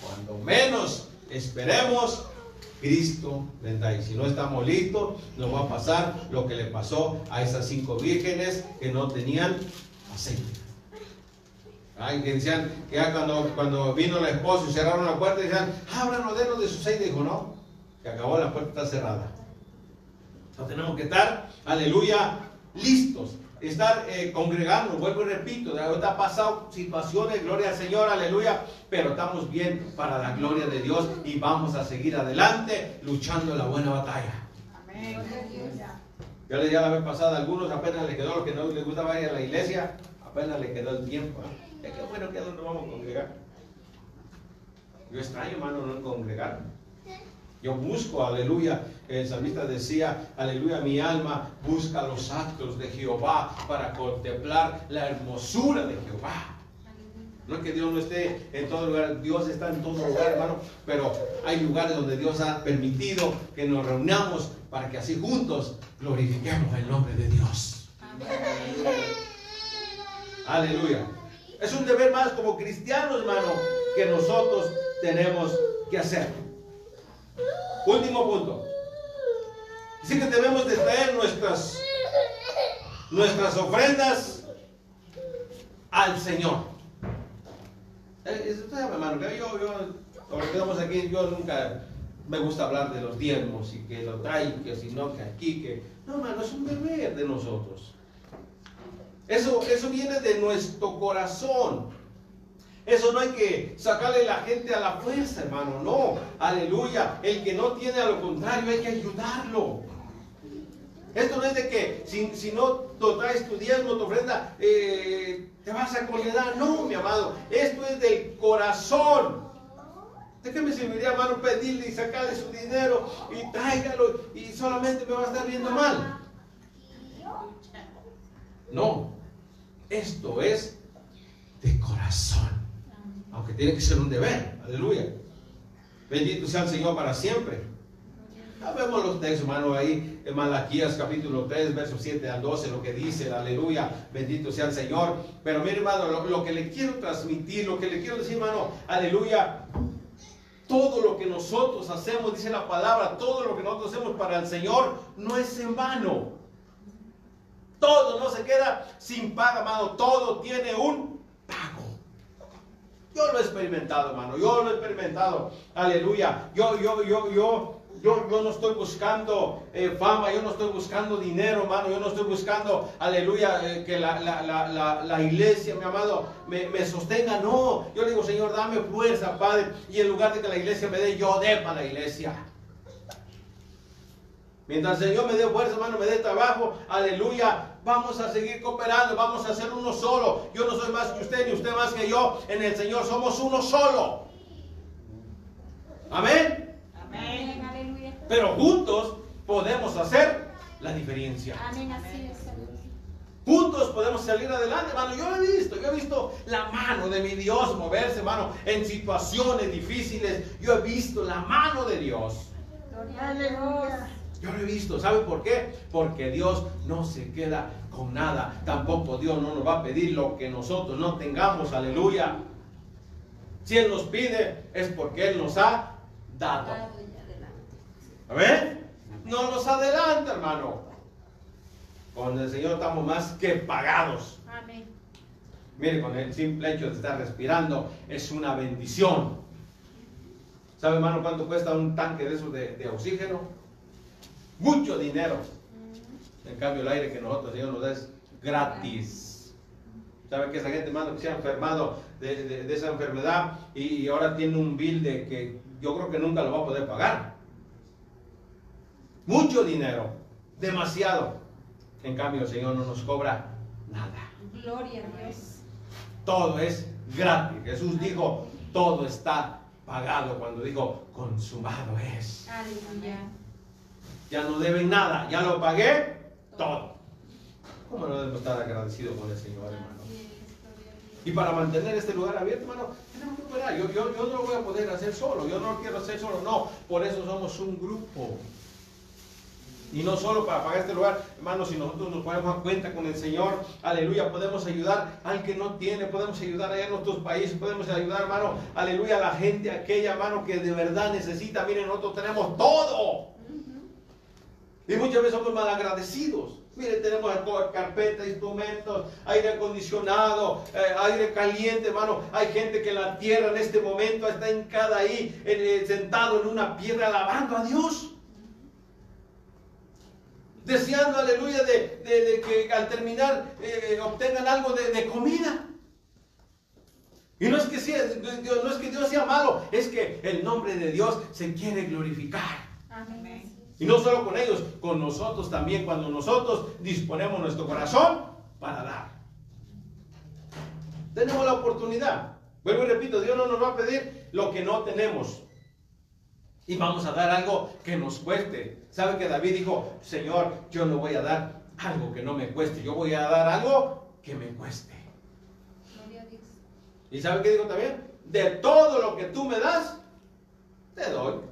Cuando menos esperemos, Cristo vendrá. Y si no estamos listos, nos va a pasar lo que le pasó a esas cinco vírgenes que no tenían aceite. Ay, que decían que ya cuando, cuando vino la esposa y cerraron la puerta, decían, ábranos, denos de su aceite. Dijo, no, que acabó la puerta está cerrada. Entonces tenemos que estar, aleluya, listos. Estar eh, congregando, vuelvo y repito, de ahorita ha pasado situaciones, gloria al Señor, aleluya, pero estamos bien para la gloria de Dios y vamos a seguir adelante luchando la buena batalla. Yo le dije la vez pasada, a algunos apenas le quedó lo que no les gustaba ir a la iglesia, apenas le quedó el tiempo. ¿eh? Es que bueno que a dónde vamos a congregar. Yo extraño, hermano, no congregar. Yo busco, aleluya. El salmista decía, aleluya, mi alma busca los actos de Jehová para contemplar la hermosura de Jehová. No es que Dios no esté en todo lugar, Dios está en todo lugar, hermano, pero hay lugares donde Dios ha permitido que nos reunamos para que así juntos glorifiquemos el nombre de Dios. Aleluya. Es un deber más como cristianos, hermano, que nosotros tenemos que hacer. Último punto. Dice que debemos de traer nuestras, nuestras ofrendas al Señor. Eh, usted sabe, hermano, que yo, yo, ahora que estamos aquí, yo nunca me gusta hablar de los diezmos y que lo traen, que si no, que aquí, que... No, hermano, es un deber de nosotros. Eso, eso viene de nuestro corazón. Eso no hay que sacarle la gente a la fuerza, hermano. No, aleluya. El que no tiene a lo contrario hay que ayudarlo. Esto no es de que si, no te traes tu diezmo, tu ofrenda, eh, te vas a condenar. No, mi amado. Esto es del corazón. ¿De qué me serviría, hermano, pedirle y sacarle su dinero y tráigalo y solamente me va a estar viendo mal? No. Esto es de corazón. Aunque tiene que ser un deber. Aleluya. Bendito sea el Señor para siempre. Ya vemos los textos, hermano, ahí en Malaquías capítulo 3, versos 7 al 12, lo que dice, aleluya, bendito sea el Señor. Pero mire, hermano, lo, lo que le quiero transmitir, lo que le quiero decir, hermano, aleluya, todo lo que nosotros hacemos, dice la palabra, todo lo que nosotros hacemos para el Señor no es en vano. Todo no se queda sin paga, hermano. Todo tiene un pago. Yo lo he experimentado, hermano. Yo lo he experimentado. Aleluya. Yo, yo, yo, yo, yo, yo no estoy buscando eh, fama. Yo no estoy buscando dinero, hermano. Yo no estoy buscando, aleluya, eh, que la, la, la, la, iglesia, mi amado, me, me sostenga. No. Yo le digo, Señor, dame fuerza, Padre. Y en lugar de que la iglesia me dé, yo dé para la iglesia. Mientras el Señor me dé fuerza, hermano, me dé trabajo, aleluya, vamos a seguir cooperando, vamos a ser uno solo. Yo no soy más que usted, ni usted más que yo. En el Señor somos uno solo. Amén. Amén. Aleluya. Pero juntos podemos hacer la diferencia. Amén, así es. Juntos podemos salir adelante, hermano. Yo lo he visto, yo he visto la mano de mi Dios moverse, hermano, en situaciones difíciles. Yo he visto la mano de Dios. Gloria a Dios. Yo lo he visto, ¿sabe por qué? Porque Dios no se queda con nada. Tampoco Dios no nos va a pedir lo que nosotros no tengamos, aleluya. Si Él nos pide es porque Él nos ha dado. ¿Amén? No nos adelanta, hermano. Con el Señor estamos más que pagados. Amén. Mire, con el simple hecho de estar respirando es una bendición. ¿Sabe, hermano, cuánto cuesta un tanque de esos de, de oxígeno? Mucho dinero. En cambio, el aire que nosotros, Señor, nos da es gratis. ¿Sabe que esa gente, hermano, que se ha enfermado de, de- de esa enfermedad y, y ahora tiene un bill de que yo creo que nunca lo va a poder pagar? Mucho dinero, demasiado. En cambio, el Señor no nos cobra nada. Gloria a Dios. Todo es gratis. Jesús dijo, todo está pagado cuando dijo, consumado es. Aleluya. Ya no deben nada, ya lo pagué todo. ¿Cómo no debemos estar agradecidos con el Señor, hermano? Y para mantener este lugar abierto, hermano, tenemos que operar. Yo, yo, yo no lo voy a poder hacer solo, yo no lo quiero hacer solo, no. Por eso somos un grupo. Y no solo para pagar este lugar, hermano, si nosotros nos ponemos a cuenta con el Señor, aleluya, podemos ayudar al que no tiene, podemos ayudar allá en nuestros países, podemos ayudar, hermano, aleluya, a la gente, aquella, hermano, que de verdad necesita. Miren, nosotros tenemos todo. Y muchas veces somos mal agradecidos. Miren, tenemos carpeta, instrumentos, aire acondicionado, eh, aire caliente, hermano. Hay gente que en la tierra en este momento está hincada ahí, sentado en una piedra, alabando a Dios. Deseando, aleluya, de, que al terminar eh, obtengan algo de, comida. Y no es, que sea, no es que Dios sea malo, es que el nombre de Dios se quiere glorificar. Amén. Y no solo con ellos, con nosotros también, cuando nosotros disponemos nuestro corazón para dar. Tenemos la oportunidad. Vuelvo y repito, Dios no nos va a pedir lo que no tenemos. Y vamos a dar algo que nos cueste. ¿Sabe que David dijo, Señor, yo no voy a dar algo que no me cueste, yo voy a dar algo que me cueste. Gloria a Dios. ¿Y sabe qué digo también? De todo lo que tú me das, te doy.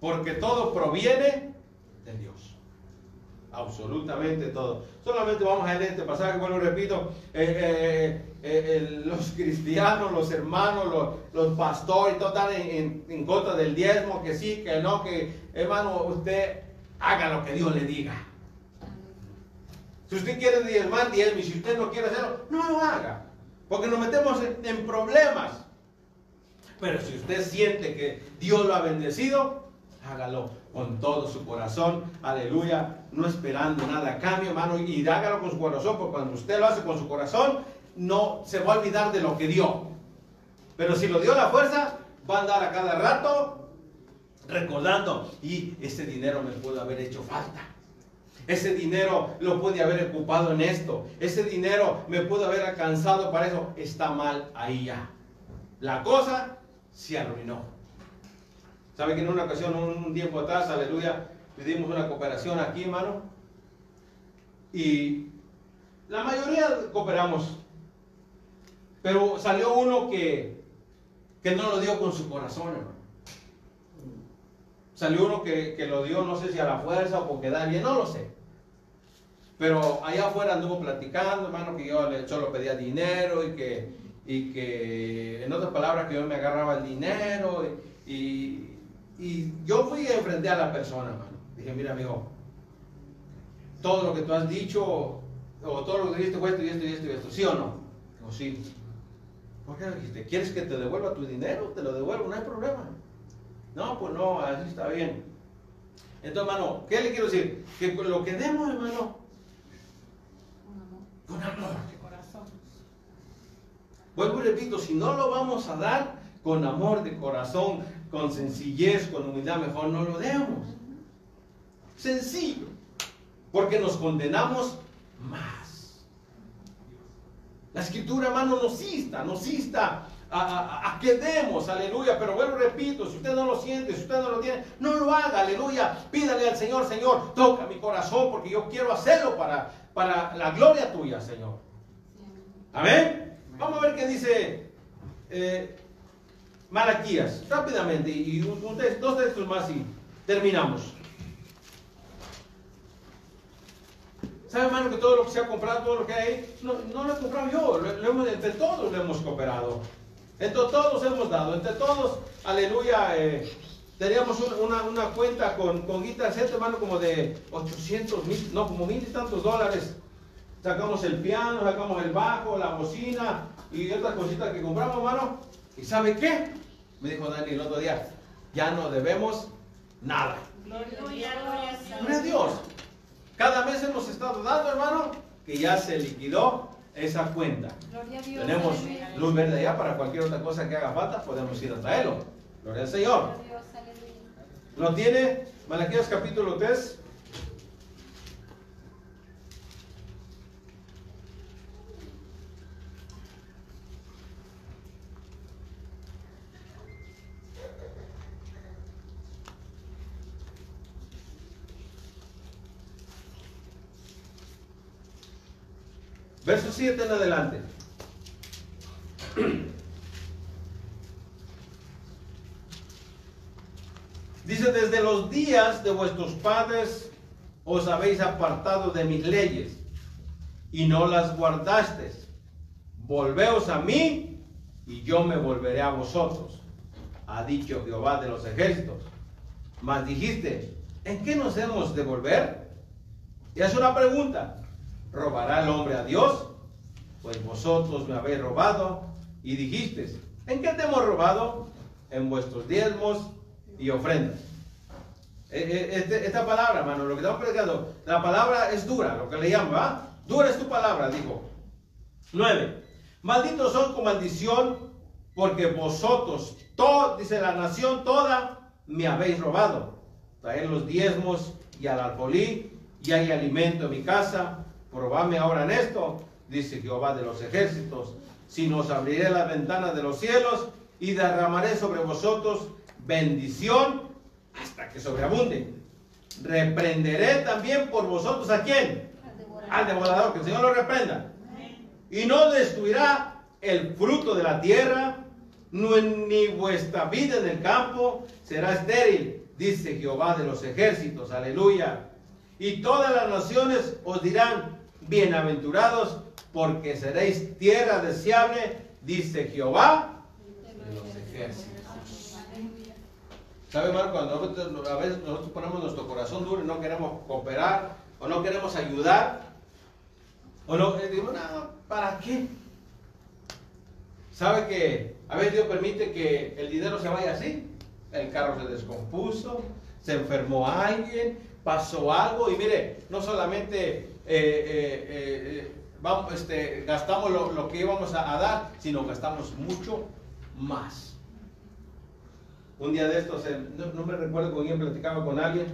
Porque todo proviene de Dios. Absolutamente todo. Solamente vamos a leer este pasaje, y repito. eh, eh, eh, eh, los cristianos, los hermanos, los, pastores, todos están en, en- contra del diezmo, que sí, que no, que hermano, usted haga lo que Dios le diga. Si usted quiere diezmar, diezme. Si usted no quiere hacerlo, no lo haga. Porque nos metemos en problemas. Pero si usted siente que Dios lo ha bendecido, hágalo con todo su corazón. Aleluya. No esperando nada cambio, hermano. Y hágalo con su corazón. Porque cuando usted lo hace con su corazón, no se va a olvidar de lo que dio. Pero si lo dio la fuerza, va a andar a cada rato recordando. Y ese dinero me pudo haber hecho falta. Ese dinero lo pude haber ocupado en esto. Ese dinero me pudo haber alcanzado para eso. Está mal ahí ya. La cosa se arruinó. ¿Sabe que en una ocasión, un tiempo atrás, aleluya, pedimos una cooperación aquí, hermano? Y la mayoría cooperamos. Pero salió uno que, que no lo dio con su corazón, hermano. Salió uno que, que lo dio, no sé si a la fuerza o porque da bien, no lo sé. Pero allá afuera anduvo platicando, hermano, que yo le solo pedía dinero y que, y que, en otras palabras, que yo me agarraba el dinero. Y, y- y yo fui enfrenté a la persona, hermano. Dije, mira, amigo, todo lo que tú has dicho, o todo lo que dijiste fue esto y esto y esto y esto, ¿sí o no? Digo, sí. ¿Por qué dijiste? ¿Quieres que te devuelva tu dinero? Te lo devuelvo, no hay problema. No, pues no, así está bien. Entonces, hermano, ¿qué le quiero decir? Que lo que demos, hermano, con amor. Vuelvo y repito, si no lo vamos a dar con amor de corazón, con sencillez, con humildad, mejor no lo demos. Sencillo. Porque nos condenamos más. La escritura, hermano, nos insta, nos insta a, a- que demos, aleluya. Pero y repito, si usted no lo siente, si usted no lo tiene, no lo haga, aleluya. Pídale al Señor, Señor, toca mi corazón porque yo quiero hacerlo para, para la gloria tuya, Señor. Amén. Vamos a ver qué dice eh, Malaquías, rápidamente, y un- un dos textos más y terminamos. ¿Sabe, hermano, que todo lo que se ha comprado, todo lo que hay, no, lo he comprado yo, lo, hemos, entre todos lo hemos cooperado. Entre todos hemos dado, entre todos, aleluya, eh, teníamos un- una, cuenta con, con Guitar Set, hermano, como de 800 mil, no, como mil y tantos dólares. Sacamos el piano, sacamos el bajo, la bocina y otras cositas que compramos, hermano. ¿Y sabe qué? Me dijo Dani el otro día, ya no debemos nada. Gloria a Dios. Gloria a Dios. Cada mes hemos estado dando, hermano, que ya se liquidó esa cuenta. Gloria a Dios. Tenemos luz verde allá para cualquier otra cosa que haga falta, podemos ir a traerlo. Gloria al Señor. Gloria a Dios, aleluya. ¿Lo tiene? Malaquías capítulo 3. Verso 7 en adelante. Dice, desde los días de vuestros padres os habéis apartado de mis leyes y no las guardasteis. Volveos a mí y yo me volveré a vosotros, ha dicho Jehová de los ejércitos. Mas dijiste, ¿en qué nos hemos de volver? Y es una pregunta. ¿Robará el hombre a Dios? Pues vosotros me habéis robado y dijisteis, ¿en qué te hemos robado? En vuestros diezmos y ofrendas. Eh, eh, este- esta palabra, hermano, lo que estamos predicando, la palabra es dura, lo que le llaman, ¿va? Dura es tu palabra, dijo. 9. Malditos son con maldición, porque vosotros, todo, dice la nación toda, me habéis robado. Traed los diezmos y al alfolí, y hay alimento en mi casa. Probadme ahora en esto, dice Jehová de los ejércitos. Si nos abriré las ventanas de los cielos y derramaré sobre vosotros bendición hasta que sobreabunde. Reprenderé también por vosotros a quién? Al devorador. Al devorador, que el Señor lo reprenda. Y no destruirá el fruto de la tierra, ni vuestra vida en el campo será estéril, dice Jehová de los ejércitos, aleluya. Y todas las naciones os dirán, bienaventurados, porque seréis tierra deseable, dice Jehová de los. ¿Sabe, hermano? Cuando a veces nosotros ponemos nuestro corazón duro y no queremos cooperar o no queremos ayudar, o no, eh, digo, no, ¿para qué? ¿Sabe que a veces Dios permite que el dinero se vaya así? El carro se descompuso, se enfermó alguien, pasó algo y mire, no solamente eh, eh, eh, vamos, este, gastamos lo, que íbamos a, dar, sino gastamos mucho más. Un día de estos, no, me recuerdo con quién platicaba con alguien,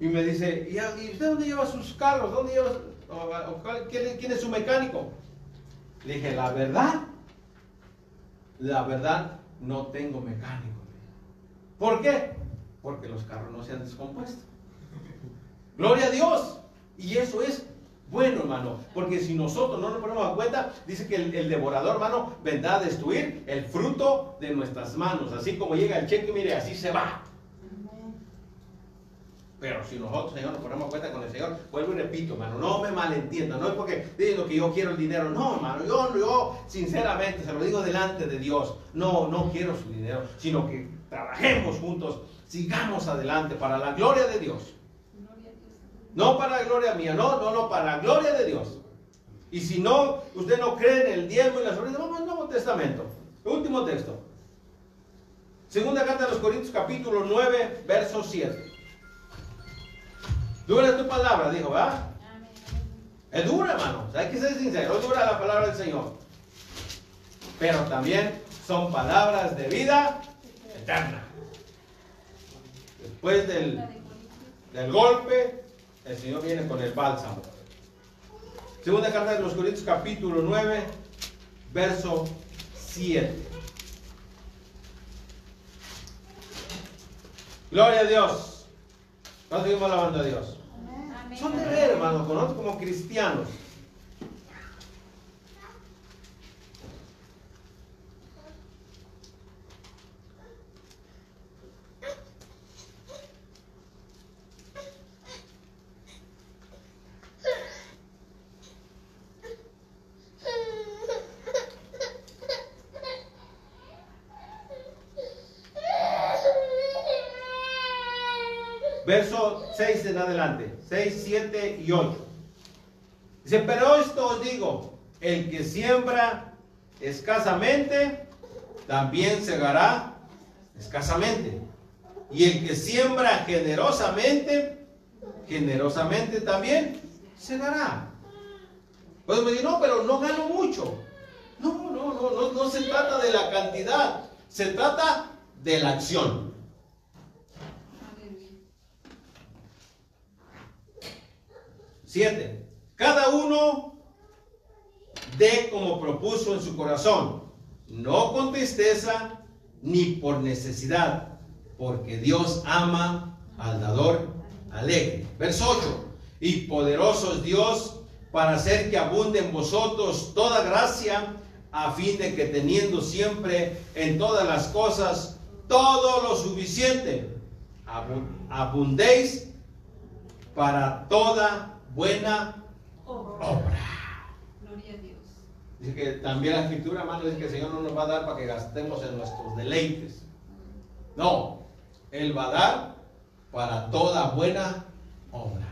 y me dice, ¿y, usted dónde lleva sus carros? ¿Dónde lleva? o- quién es su mecánico? Le dije, la verdad, la verdad, no tengo mecánico. ¿Por qué? Porque los carros no se han descompuesto. Gloria a Dios. Y eso es bueno, hermano. Porque si nosotros no nos ponemos a cuenta, dice que el, devorador, hermano, vendrá a destruir el fruto de nuestras manos. Así como llega el cheque, mire, así se va. Pero si nosotros, Señor, nos ponemos a cuenta con el Señor, vuelvo y repito, hermano, no me malentiendan, no es porque digo que yo quiero el dinero, no, hermano, yo, yo sinceramente se lo digo delante de Dios, no, no quiero su dinero, sino que trabajemos juntos, sigamos adelante para la gloria de Dios. No para la gloria mía, no, no, no, para la gloria de Dios. Y si no, usted no cree en el diezmo y las ofrendas, vamos al Nuevo Testamento. Último texto. Segunda carta de los Corintios, capítulo 9, verso 7. Dura tu palabra, dijo, ¿verdad? Es dura, hermanos. Hay que ser sincero. Es dura la palabra del Señor. Pero también son palabras de vida eterna. Después del golpe, el Señor viene con el bálsamo. Segunda carta de los Corintios, capítulo 9, verso 7. Gloria a Dios. ¿Cuánto seguimos alabando a Dios? Amén. Son de ver, hermano, con nosotros como cristianos. Verso 6 en adelante. 6, 7 y 8. Dice, pero esto os digo, el que siembra escasamente, también segará escasamente. Y el que siembra generosamente, generosamente también segará. Pues me no, pero no gano mucho. No, no, no, no, no se trata de la cantidad, se trata de la acción. Cada uno dé como propuso en su corazón, no con tristeza ni por necesidad, porque Dios ama al dador alegre. Verso 8. Y poderoso es Dios para hacer que abunde en vosotros toda gracia, a fin de que teniendo siempre en todas las cosas todo lo suficiente, abundéis para toda buena obra. Gloria a Dios. Dice que también la escritura, hermano, dice que el Señor no nos va a dar para que gastemos en nuestros deleites. No, Él va a dar para toda buena obra.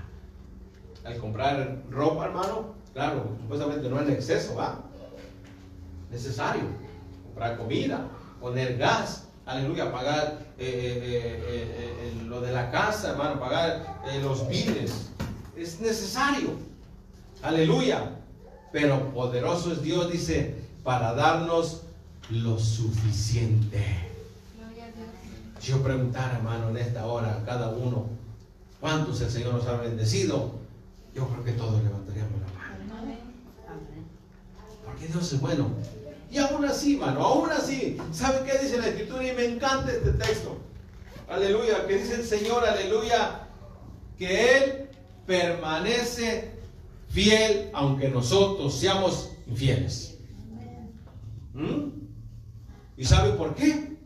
Al comprar ropa, hermano, claro, supuestamente no en exceso, ¿va? Necesario. Comprar comida, poner gas, aleluya, pagar eh, eh, eh, lo de la casa, hermano, pagar los bienes. Es necesario. Aleluya. Pero poderoso es Dios, dice, para darnos lo suficiente. Si yo preguntara, hermano, en esta hora, a cada uno, ¿cuántos el Señor nos ha bendecido? Yo creo que todos levantaríamos la mano. Amén. Porque Dios es bueno. Y aún así, hermano, aún así, ¿sabe qué dice la Escritura? Y me encanta este texto. Aleluya, que dice el Señor, aleluya, que Él permanece fiel aunque nosotros seamos infieles. ¿Mm? ¿Y sabe por qué?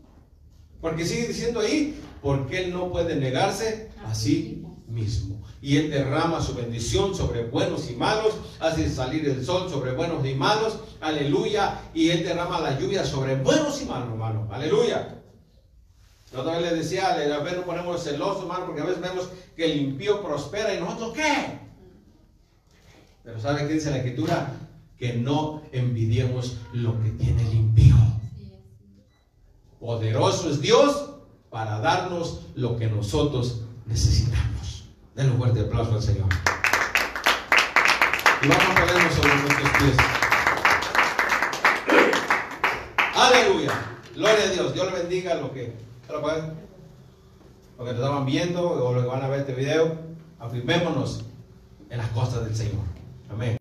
Porque sigue diciendo ahí, porque Él no puede negarse a sí mismo. Y Él derrama su bendición sobre buenos y malos, hace salir el sol sobre buenos y malos, aleluya. Y Él derrama la lluvia sobre buenos y malos, hermano, aleluya. La otra vez le decía, a ver, nos ponemos celosos, hermano, porque a veces vemos que el impío prospera y nosotros, ¿qué? Pero ¿sabe qué dice la Escritura? Que no envidiemos lo que tiene el impío. Poderoso es Dios para darnos lo que nosotros necesitamos. Denle un fuerte aplauso al Señor. Y vamos a ponernos sobre nuestros pies. Aleluya. Gloria a Dios. Dios le bendiga a los que, a los que nos estaban viendo o los que van a ver este video. Afirmémonos en las cosas del Señor. Amén.